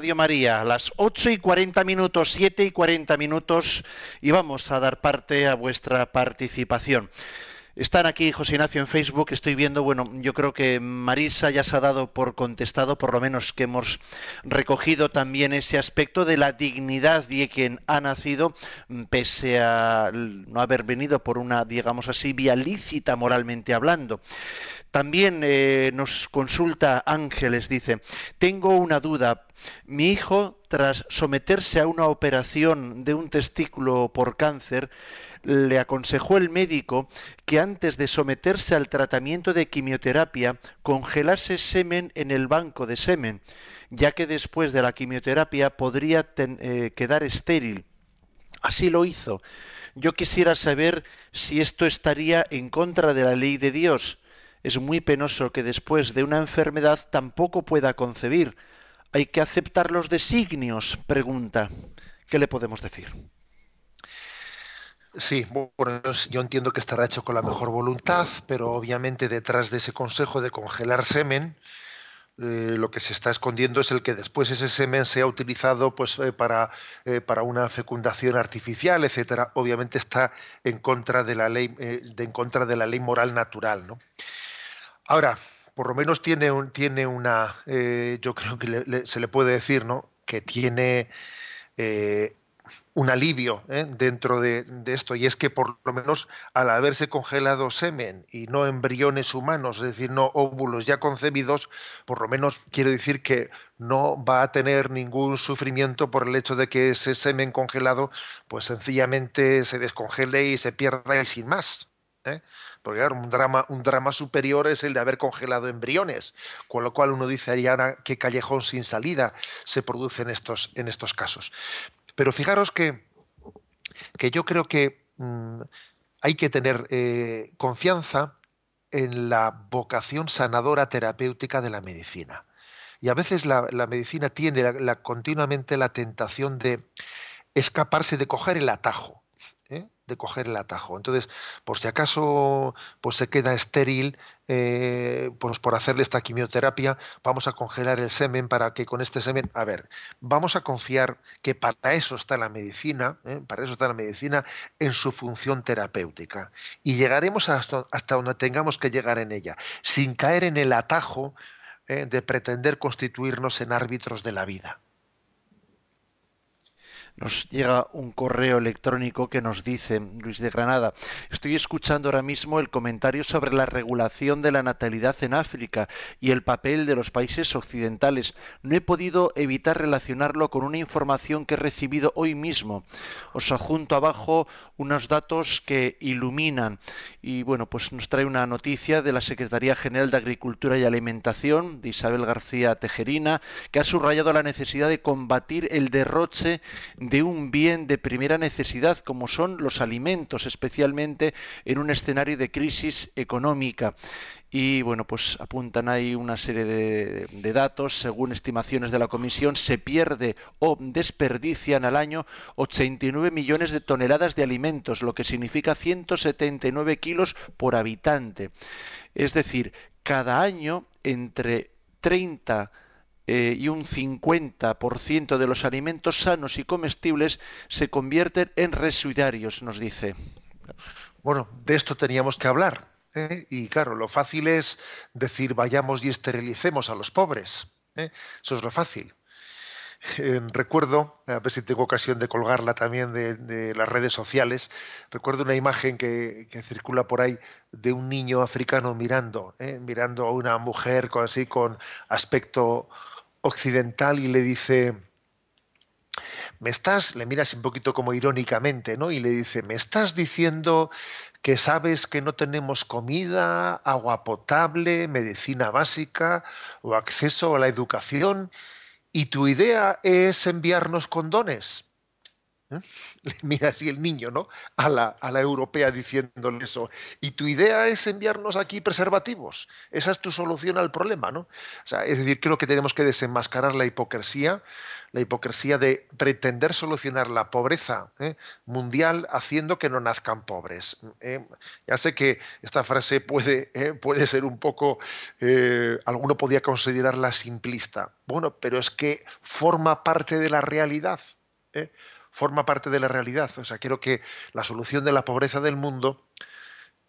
Radio María, a las 8 y 40 minutos, 7 y 40 minutos, y vamos a dar parte a vuestra participación. Están aquí José Ignacio en Facebook, estoy viendo, bueno, yo creo que Marisa ya se ha dado por contestado, por lo menos que hemos recogido también ese aspecto de la dignidad de quien ha nacido, pese a no haber venido por una, digamos así, vía lícita moralmente hablando. También eh, nos consulta Ángeles, dice, tengo una duda. Mi hijo, tras someterse a una operación de un testículo por cáncer, le aconsejó el médico que antes de someterse al tratamiento de quimioterapia congelase semen en el banco de semen, ya que después de la quimioterapia podría eh, quedar estéril. Así lo hizo. Yo quisiera saber si esto estaría en contra de la ley de Dios. Es muy penoso que después de una enfermedad tampoco pueda concebir. ¿Hay que aceptar los designios? Pregunta. ¿Qué le podemos decir? Sí, bueno, yo entiendo que estará hecho con la mejor voluntad, pero obviamente detrás de ese consejo de congelar semen, eh, lo que se está escondiendo es el que después ese semen sea utilizado pues eh, para, eh, para una fecundación artificial, etcétera. Obviamente está en contra de la ley, de, en contra de la ley moral natural, ¿no? Ahora, por lo menos tiene un, tiene una, yo creo que se le puede decir, ¿no? Que tiene un alivio ¿eh? dentro de, esto y es que por lo menos al haberse congelado semen y no embriones humanos, es decir, no óvulos ya concebidos, por lo menos quiero decir que no va a tener ningún sufrimiento por el hecho de que ese semen congelado pues sencillamente se descongele y se pierda y sin más. ¿eh? Porque claro, un drama, un drama superior es el de haber congelado embriones, con lo cual uno dice, Ariana, qué callejón sin salida se produce en estos, en estos casos. Pero fijaros que, que yo creo que mm, hay que tener eh, confianza en la vocación sanadora terapéutica de la medicina. Y a veces la, medicina tiene continuamente la tentación de escaparse de coger el atajo. De coger el atajo. Entonces, por si acaso pues se queda estéril, eh, pues por hacerle esta quimioterapia, vamos a congelar el semen para que con este semen, a ver, vamos a confiar que para eso está la medicina, ¿eh? para eso está la medicina en su función terapéutica. Y llegaremos hasta, hasta donde tengamos que llegar en ella, sin caer en el atajo ¿eh? de pretender constituirnos en árbitros de la vida nos llega un correo electrónico que nos dice, Luis de Granada, estoy escuchando ahora mismo el comentario sobre la regulación de la natalidad en África y el papel de los países occidentales. No he podido evitar relacionarlo con una información que he recibido hoy mismo. Os adjunto abajo unos datos que iluminan y bueno, pues nos trae una noticia de la Secretaría General de Agricultura y Alimentación de Isabel García Tejerina que ha subrayado la necesidad de combatir el derroche de un bien de primera necesidad como son los alimentos, especialmente en un escenario de crisis económica. Y bueno, pues apuntan ahí una serie de, datos. Según estimaciones de la Comisión, se pierde o desperdician al año 89 millones de toneladas de alimentos, lo que significa 179 kilos por habitante. Es decir, cada año entre 30 eh, y un 50% de los alimentos sanos y comestibles se convierten en residuarios, nos dice. Bueno, de esto teníamos que hablar. ¿eh? Y claro, lo fácil es decir vayamos y esterilicemos a los pobres. ¿eh? Eso es lo fácil. recuerdo, a ver si tengo ocasión de colgarla también de, las redes sociales, recuerdo una imagen que, circula por ahí de un niño africano mirando, mirando a una mujer con, con aspecto occidental y le dice, me estás, le miras un poquito como irónicamente, ¿no? Y le dice, me estás diciendo que sabes que no tenemos comida, agua potable, medicina básica o acceso a la educación y tu idea es enviarnos condones. ¿Eh? Mira así el niño, ¿no? A la, a la europea diciéndole eso. Y tu idea es enviarnos aquí preservativos. Esa es tu solución al problema, ¿no? O sea, es decir, creo que tenemos que desenmascarar la hipocresía, la hipocresía de pretender solucionar la pobreza ¿eh? mundial haciendo que no nazcan pobres. ¿eh? Ya sé que esta frase puede, puede ser un poco, alguno podría considerarla simplista. Bueno, pero es que forma parte de la realidad forma parte de la realidad. O sea, creo que la solución de la pobreza del mundo,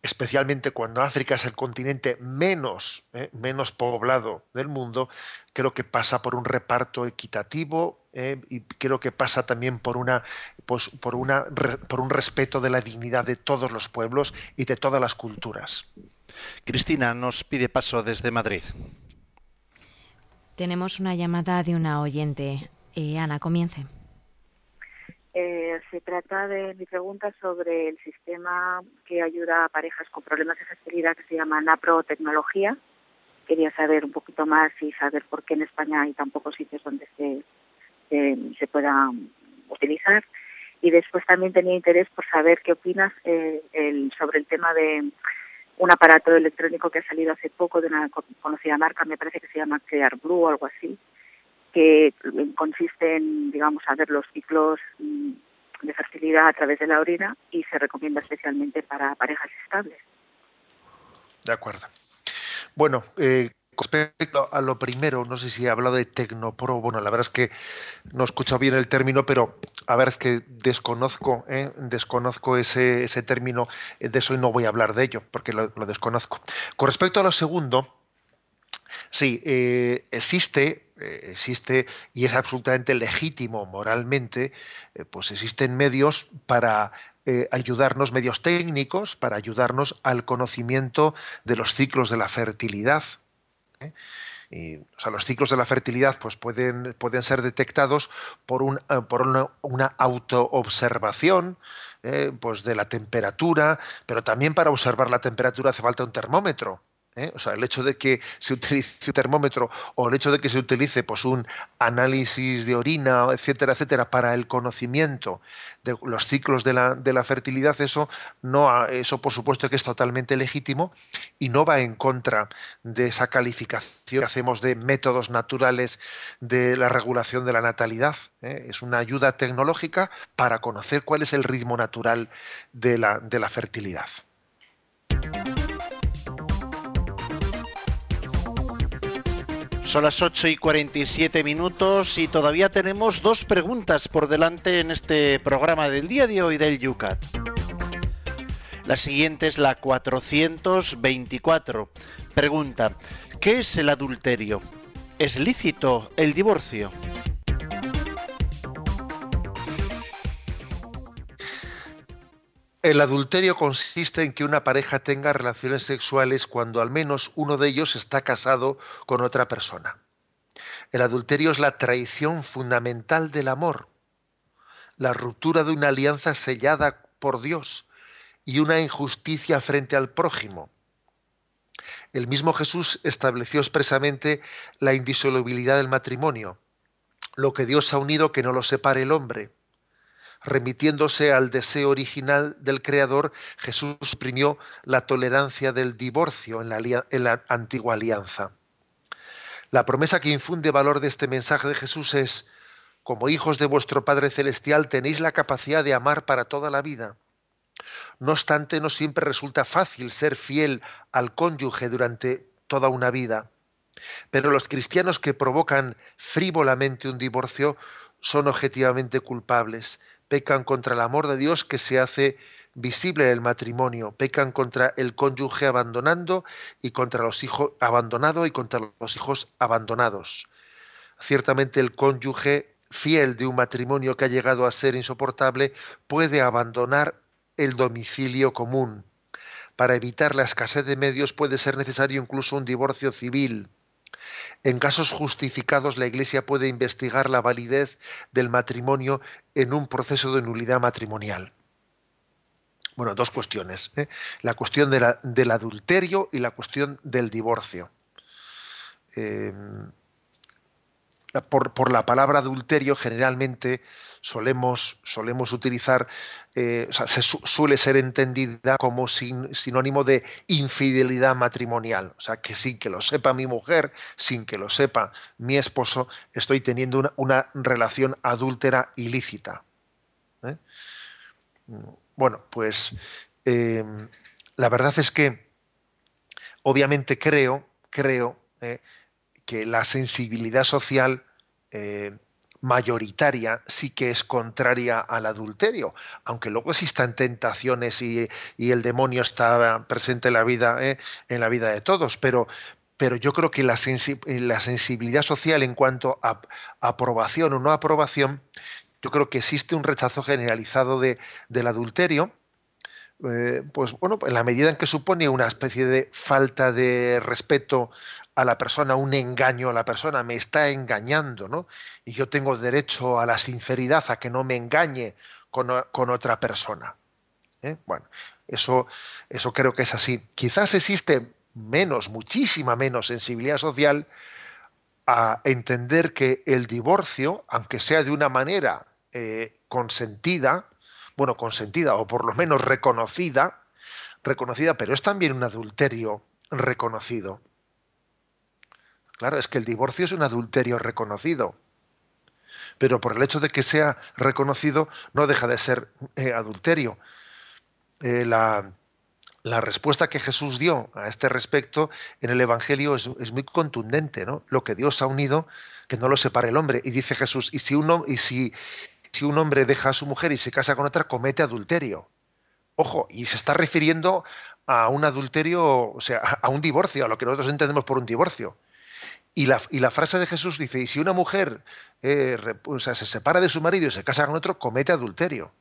especialmente cuando África es el continente menos, eh, menos poblado del mundo, creo que pasa por un reparto equitativo eh, y creo que pasa también por una, pues, por, una, por un respeto de la dignidad de todos los pueblos y de todas las culturas. Cristina nos pide paso desde Madrid. Tenemos una llamada de una oyente. Eh, Ana, comience. Eh, se trata de mi pregunta sobre el sistema que ayuda a parejas con problemas de fertilidad que se llama NAPRO Tecnología. Quería saber un poquito más y saber por qué en España hay tan pocos sitios donde se, se, pueda utilizar. Y después también tenía interés por saber qué opinas eh, el, sobre el tema de un aparato electrónico que ha salido hace poco de una conocida marca, me parece que se llama Clear Blue o algo así, que consiste en, digamos, a ver los ciclos mm, de fertilidad a través de la orina y se recomienda especialmente para parejas estables. De acuerdo. Bueno, eh, respecto a lo primero, no sé si he hablado de Tecnopro, bueno, la verdad es que no he escuchado bien el término, pero a ver, es que desconozco, ¿eh? desconozco ese, ese término, de eso y no voy a hablar de ello, porque lo, lo desconozco. Con respecto a lo segundo, Sí, eh, existe, eh, existe y es absolutamente legítimo moralmente, eh, pues existen medios para ayudarnos, medios técnicos, para ayudarnos al conocimiento de los ciclos de la fertilidad. Y, o sea, los ciclos de la fertilidad pues pueden, pueden ser detectados por, un, por una, una autoobservación pues de la temperatura, pero también para observar la temperatura hace falta un termómetro. ¿Eh? O sea, el hecho de que se utilice un termómetro o el hecho de que se utilice pues, un análisis de orina, etcétera, etcétera, para el conocimiento de los ciclos de la, de la fertilidad, eso, no, eso por supuesto que es totalmente legítimo y no va en contra de esa calificación que hacemos de métodos naturales de la regulación de la natalidad. ¿eh? Es una ayuda tecnológica para conocer cuál es el ritmo natural de la, de la fertilidad. Son las 8 y 47 minutos y todavía tenemos dos preguntas por delante en este programa del día de hoy del Yucat. La siguiente es la 424. Pregunta, ¿qué es el adulterio? ¿Es lícito el divorcio? El adulterio consiste en que una pareja tenga relaciones sexuales cuando al menos uno de ellos está casado con otra persona. El adulterio es la traición fundamental del amor, la ruptura de una alianza sellada por Dios y una injusticia frente al prójimo. El mismo Jesús estableció expresamente la indisolubilidad del matrimonio, lo que Dios ha unido que no lo separe el hombre remitiéndose al deseo original del Creador, Jesús suprimió la tolerancia del divorcio en la, antigua alianza. La promesa que infunde valor de este mensaje de Jesús es, como hijos de vuestro Padre Celestial tenéis la capacidad de amar para toda la vida. No obstante, no siempre resulta fácil ser fiel al cónyuge durante toda una vida. Pero los cristianos que provocan frívolamente un divorcio son objetivamente culpables, pecan contra el amor de Dios que se hace visible en el matrimonio, pecan contra el cónyuge abandonando y contra los hijos abandonado y contra los hijos abandonados. Ciertamente el cónyuge fiel de un matrimonio que ha llegado a ser insoportable puede abandonar el domicilio común. Para evitar la escasez de medios puede ser necesario incluso un divorcio civil. En casos justificados, la Iglesia puede investigar la validez del matrimonio en un proceso de nulidad matrimonial. Bueno, dos cuestiones. ¿eh? La cuestión del adulterio y la cuestión del divorcio. Eh, por, la palabra adulterio generalmente solemos, solemos utilizar, eh, o sea, se suele ser entendida como sinónimo de infidelidad matrimonial. O sea, que sin que lo sepa mi mujer, sin que lo sepa mi esposo, estoy teniendo una, relación adúltera ilícita. ¿eh? Bueno, pues eh, la verdad es que obviamente creo, creo que la sensibilidad social eh, mayoritaria sí que es contraria al adulterio, aunque luego existan tentaciones y, el demonio está presente en la vida, eh, en la vida de todos, pero, yo creo que la, sensibilidad social en cuanto a aprobación o no aprobación, yo creo que existe un rechazo generalizado de, del adulterio, eh, pues bueno, en la medida en que supone una especie de falta de respeto a la persona, un engaño a la persona, me está engañando, ¿no? Y yo tengo derecho a la sinceridad, a que no me engañe con, otra persona. ¿eh? Bueno, eso, eso creo que es así. Quizás existe menos, muchísima menos sensibilidad social a entender que el divorcio, aunque sea de una manera eh, consentida, bueno, consentida o por lo menos reconocida, reconocida, pero es también un adulterio reconocido. Claro, es que el divorcio es un adulterio reconocido. Pero por el hecho de que sea reconocido, no deja de ser eh, adulterio. Eh, la, respuesta que Jesús dio a este respecto en el Evangelio es, muy contundente, ¿no? Lo que Dios ha unido, que no lo separe el hombre. Y dice Jesús, y si y si un hombre deja a su mujer y se casa con otra, comete adulterio. Ojo, y se está refiriendo a un adulterio, o sea, a un divorcio, a lo que nosotros entendemos por un divorcio. Y la, frase de Jesús dice, y si una mujer eh, se separa de su marido y se casa con otro, comete adulterio.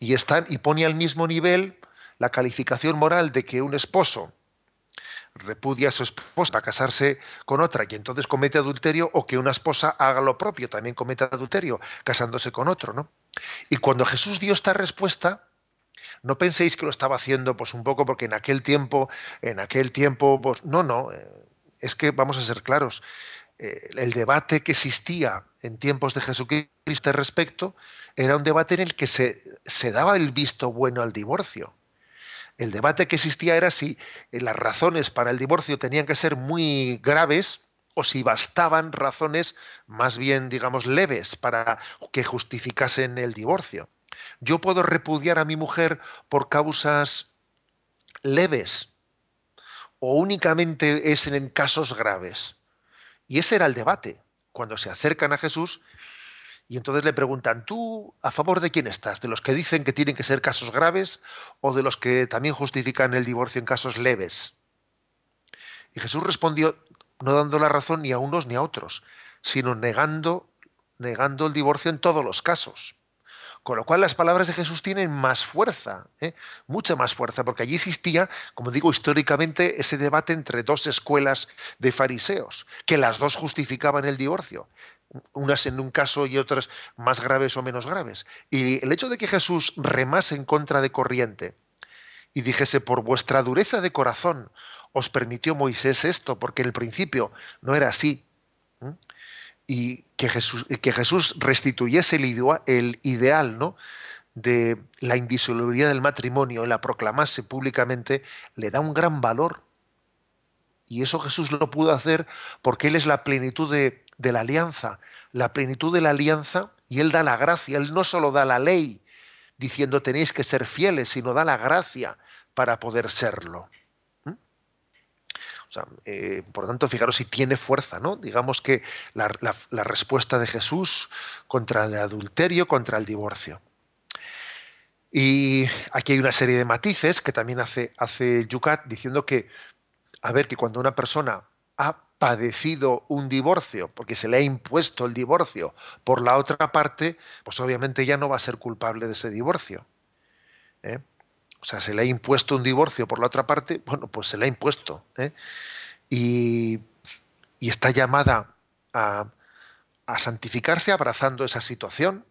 Y, están, y pone al mismo nivel la calificación moral de que un esposo repudia a su esposa para casarse con otra y entonces comete adulterio, o que una esposa haga lo propio, también comete adulterio, casándose con otro. ¿no? Y cuando Jesús dio esta respuesta, no penséis que lo estaba haciendo pues un poco porque en aquel tiempo, en aquel tiempo, pues no, no, eh, es que vamos a ser claros, eh, el debate que existía en tiempos de Jesucristo al respecto era un debate en el que se, daba el visto bueno al divorcio. El debate que existía era si las razones para el divorcio tenían que ser muy graves o si bastaban razones más bien, digamos, leves para que justificasen el divorcio. Yo puedo repudiar a mi mujer por causas leves, o únicamente es en casos graves? Y ese era el debate. Cuando se acercan a Jesús y entonces le preguntan, ¿tú a favor de quién estás? ¿De los que dicen que tienen que ser casos graves o de los que también justifican el divorcio en casos leves? Y Jesús respondió no dando la razón ni a unos ni a otros, sino negando, negando el divorcio en todos los casos. Con lo cual las palabras de Jesús tienen más fuerza, ¿eh? mucha más fuerza, porque allí existía, como digo, históricamente ese debate entre dos escuelas de fariseos, que las dos justificaban el divorcio, unas en un caso y otras más graves o menos graves. Y el hecho de que Jesús remase en contra de corriente y dijese, por vuestra dureza de corazón os permitió Moisés esto, porque en el principio no era así y que Jesús, que Jesús restituyese el, ideal ¿no? de la indisolubilidad del matrimonio y la proclamase públicamente, le da un gran valor. Y eso Jesús lo pudo hacer porque Él es la plenitud de, de la alianza, la plenitud de la alianza, y Él da la gracia, Él no solo da la ley diciendo tenéis que ser fieles, sino da la gracia para poder serlo. Eh, por tanto, fijaros si tiene fuerza, ¿no? Digamos que la, respuesta de Jesús contra el adulterio, contra el divorcio. Y aquí hay una serie de matices que también hace, hace Yucat diciendo que, a ver, que cuando una persona ha padecido un divorcio, porque se le ha impuesto el divorcio por la otra parte, pues obviamente ya no va a ser culpable de ese divorcio. ¿eh? O sea, se le ha impuesto un divorcio por la otra parte, bueno, pues se le ha impuesto. ¿eh? Y, está llamada a, santificarse abrazando esa situación,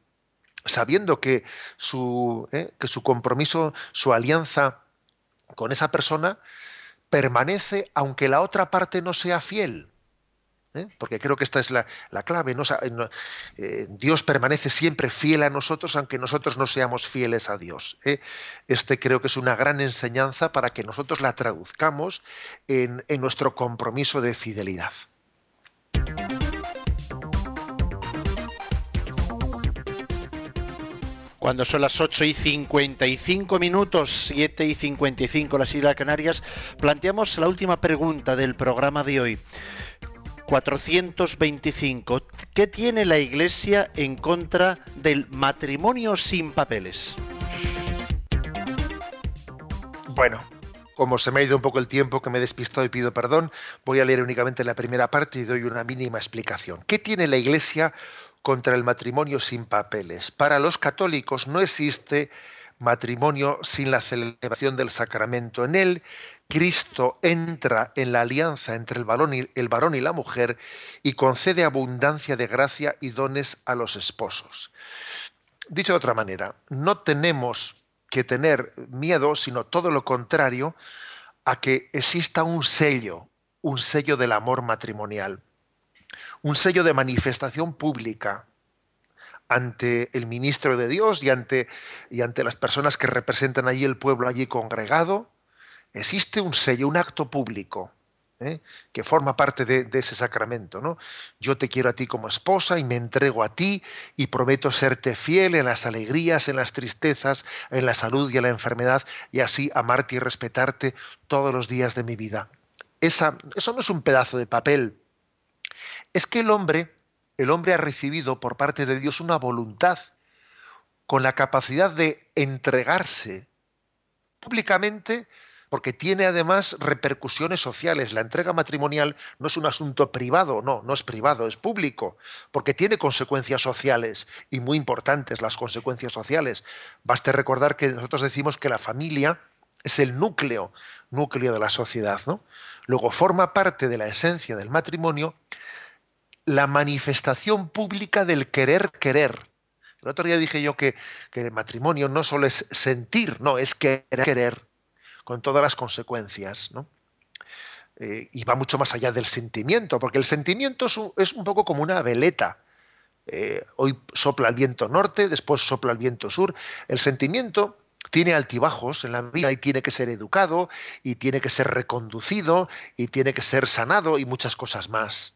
sabiendo que su, ¿eh? que su compromiso, su alianza con esa persona permanece aunque la otra parte no sea fiel. ¿Eh? porque creo que esta es la, clave. Eh, Dios permanece siempre fiel a nosotros, aunque nosotros no seamos fieles a Dios. ¿eh? Este creo que es una gran enseñanza para que nosotros la traduzcamos en, en nuestro compromiso de fidelidad. Cuando son las 8 y 55 minutos, 7 y 55 las Islas Canarias, planteamos la última pregunta del programa de hoy. 425. ¿Qué tiene la Iglesia en contra del matrimonio sin papeles? Bueno, como se me ha ido un poco el tiempo, que me he despistado y pido perdón, voy a leer únicamente la primera parte y doy una mínima explicación. ¿Qué tiene la Iglesia contra el matrimonio sin papeles? Para los católicos no existe matrimonio sin la celebración del sacramento. En él Cristo entra en la alianza entre el varón, y, la mujer y concede abundancia de gracia y dones a los esposos. Dicho de otra manera, no tenemos que tener miedo, sino todo lo contrario, a que exista un sello, un sello del amor matrimonial, un sello de manifestación pública ante el ministro de Dios y ante, y ante las personas que representan allí el pueblo allí congregado, existe un sello, un acto público, ¿eh? que forma parte de, ese sacramento. ¿no? Yo te quiero a ti como esposa y me entrego a ti y prometo serte fiel en las alegrías, en las tristezas, en la salud y en la enfermedad, y así amarte y respetarte todos los días de mi vida. Esa, eso no es un pedazo de papel. Es que el hombre, el hombre ha recibido por parte de Dios una voluntad con la capacidad de entregarse públicamente porque tiene además repercusiones sociales. La entrega matrimonial no es un asunto privado, no, no es privado, es público, porque tiene consecuencias sociales y muy importantes las consecuencias sociales. Baste recordar que nosotros decimos que la familia es el núcleo, núcleo de la sociedad, ¿no? Luego forma parte de la esencia del matrimonio la manifestación pública del querer querer. El otro día dije yo que, que el matrimonio no solo es sentir, no, es querer querer con todas las consecuencias, ¿no? Eh, y va mucho más allá del sentimiento, porque el sentimiento es un, poco como una veleta. Eh, hoy sopla el viento norte, después sopla el viento sur. El sentimiento tiene altibajos en la vida y tiene que ser educado y tiene que ser reconducido y tiene que ser sanado y muchas cosas más.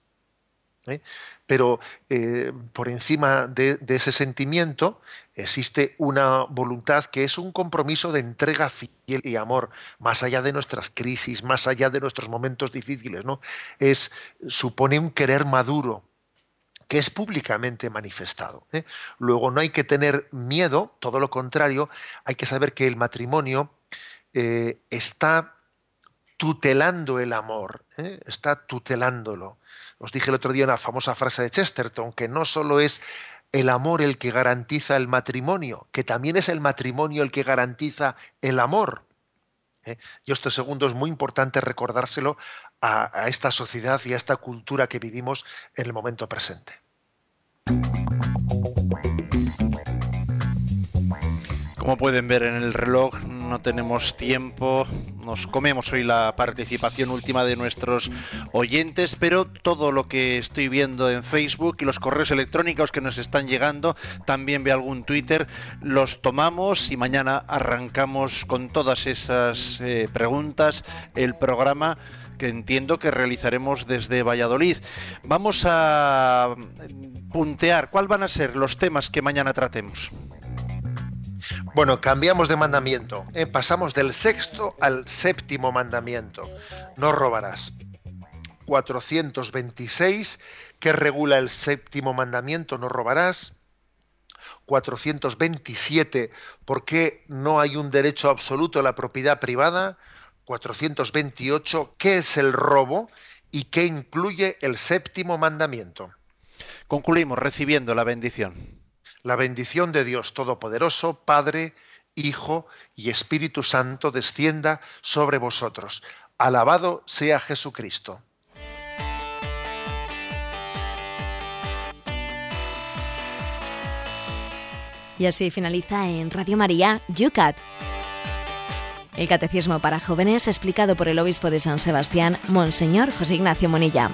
¿Eh? Pero eh, por encima de, ese sentimiento existe una voluntad que es un compromiso de entrega fiel y amor, más allá de nuestras crisis, más allá de nuestros momentos difíciles, ¿no? Es, supone un querer maduro, que es públicamente manifestado. ¿eh? Luego no hay que tener miedo, todo lo contrario, hay que saber que el matrimonio está tutelando el amor, está tutelándolo. Os dije el otro día una famosa frase de Chesterton, que no solo es el amor el que garantiza el matrimonio, que también es el matrimonio el que garantiza el amor. ¿Eh? Y esto segundo es muy importante recordárselo a, a esta sociedad y a esta cultura que vivimos en el momento presente. Como pueden ver en el reloj, no tenemos tiempo, nos comemos hoy la participación última de nuestros oyentes, pero todo lo que estoy viendo en Facebook y los correos electrónicos que nos están llegando, también veo algún Twitter, los tomamos y mañana arrancamos con todas esas eh, preguntas el programa que entiendo que realizaremos desde Valladolid. Vamos a puntear cuáles van a ser los temas que mañana tratemos. Bueno, cambiamos de mandamiento. ¿eh? Pasamos del sexto al séptimo mandamiento. No robarás. 426, que regula el séptimo mandamiento, no robarás. 427, ¿por qué no hay un derecho absoluto a la propiedad privada? 428, ¿qué es el robo? ¿Y qué incluye el séptimo mandamiento? Concluimos recibiendo la bendición. La bendición de Dios Todopoderoso, Padre, Hijo y Espíritu Santo descienda sobre vosotros. Alabado sea Jesucristo. Y así finaliza en Radio María, Yucat. El Catecismo para Jóvenes explicado por el Obispo de San Sebastián, Monseñor José Ignacio Monilla.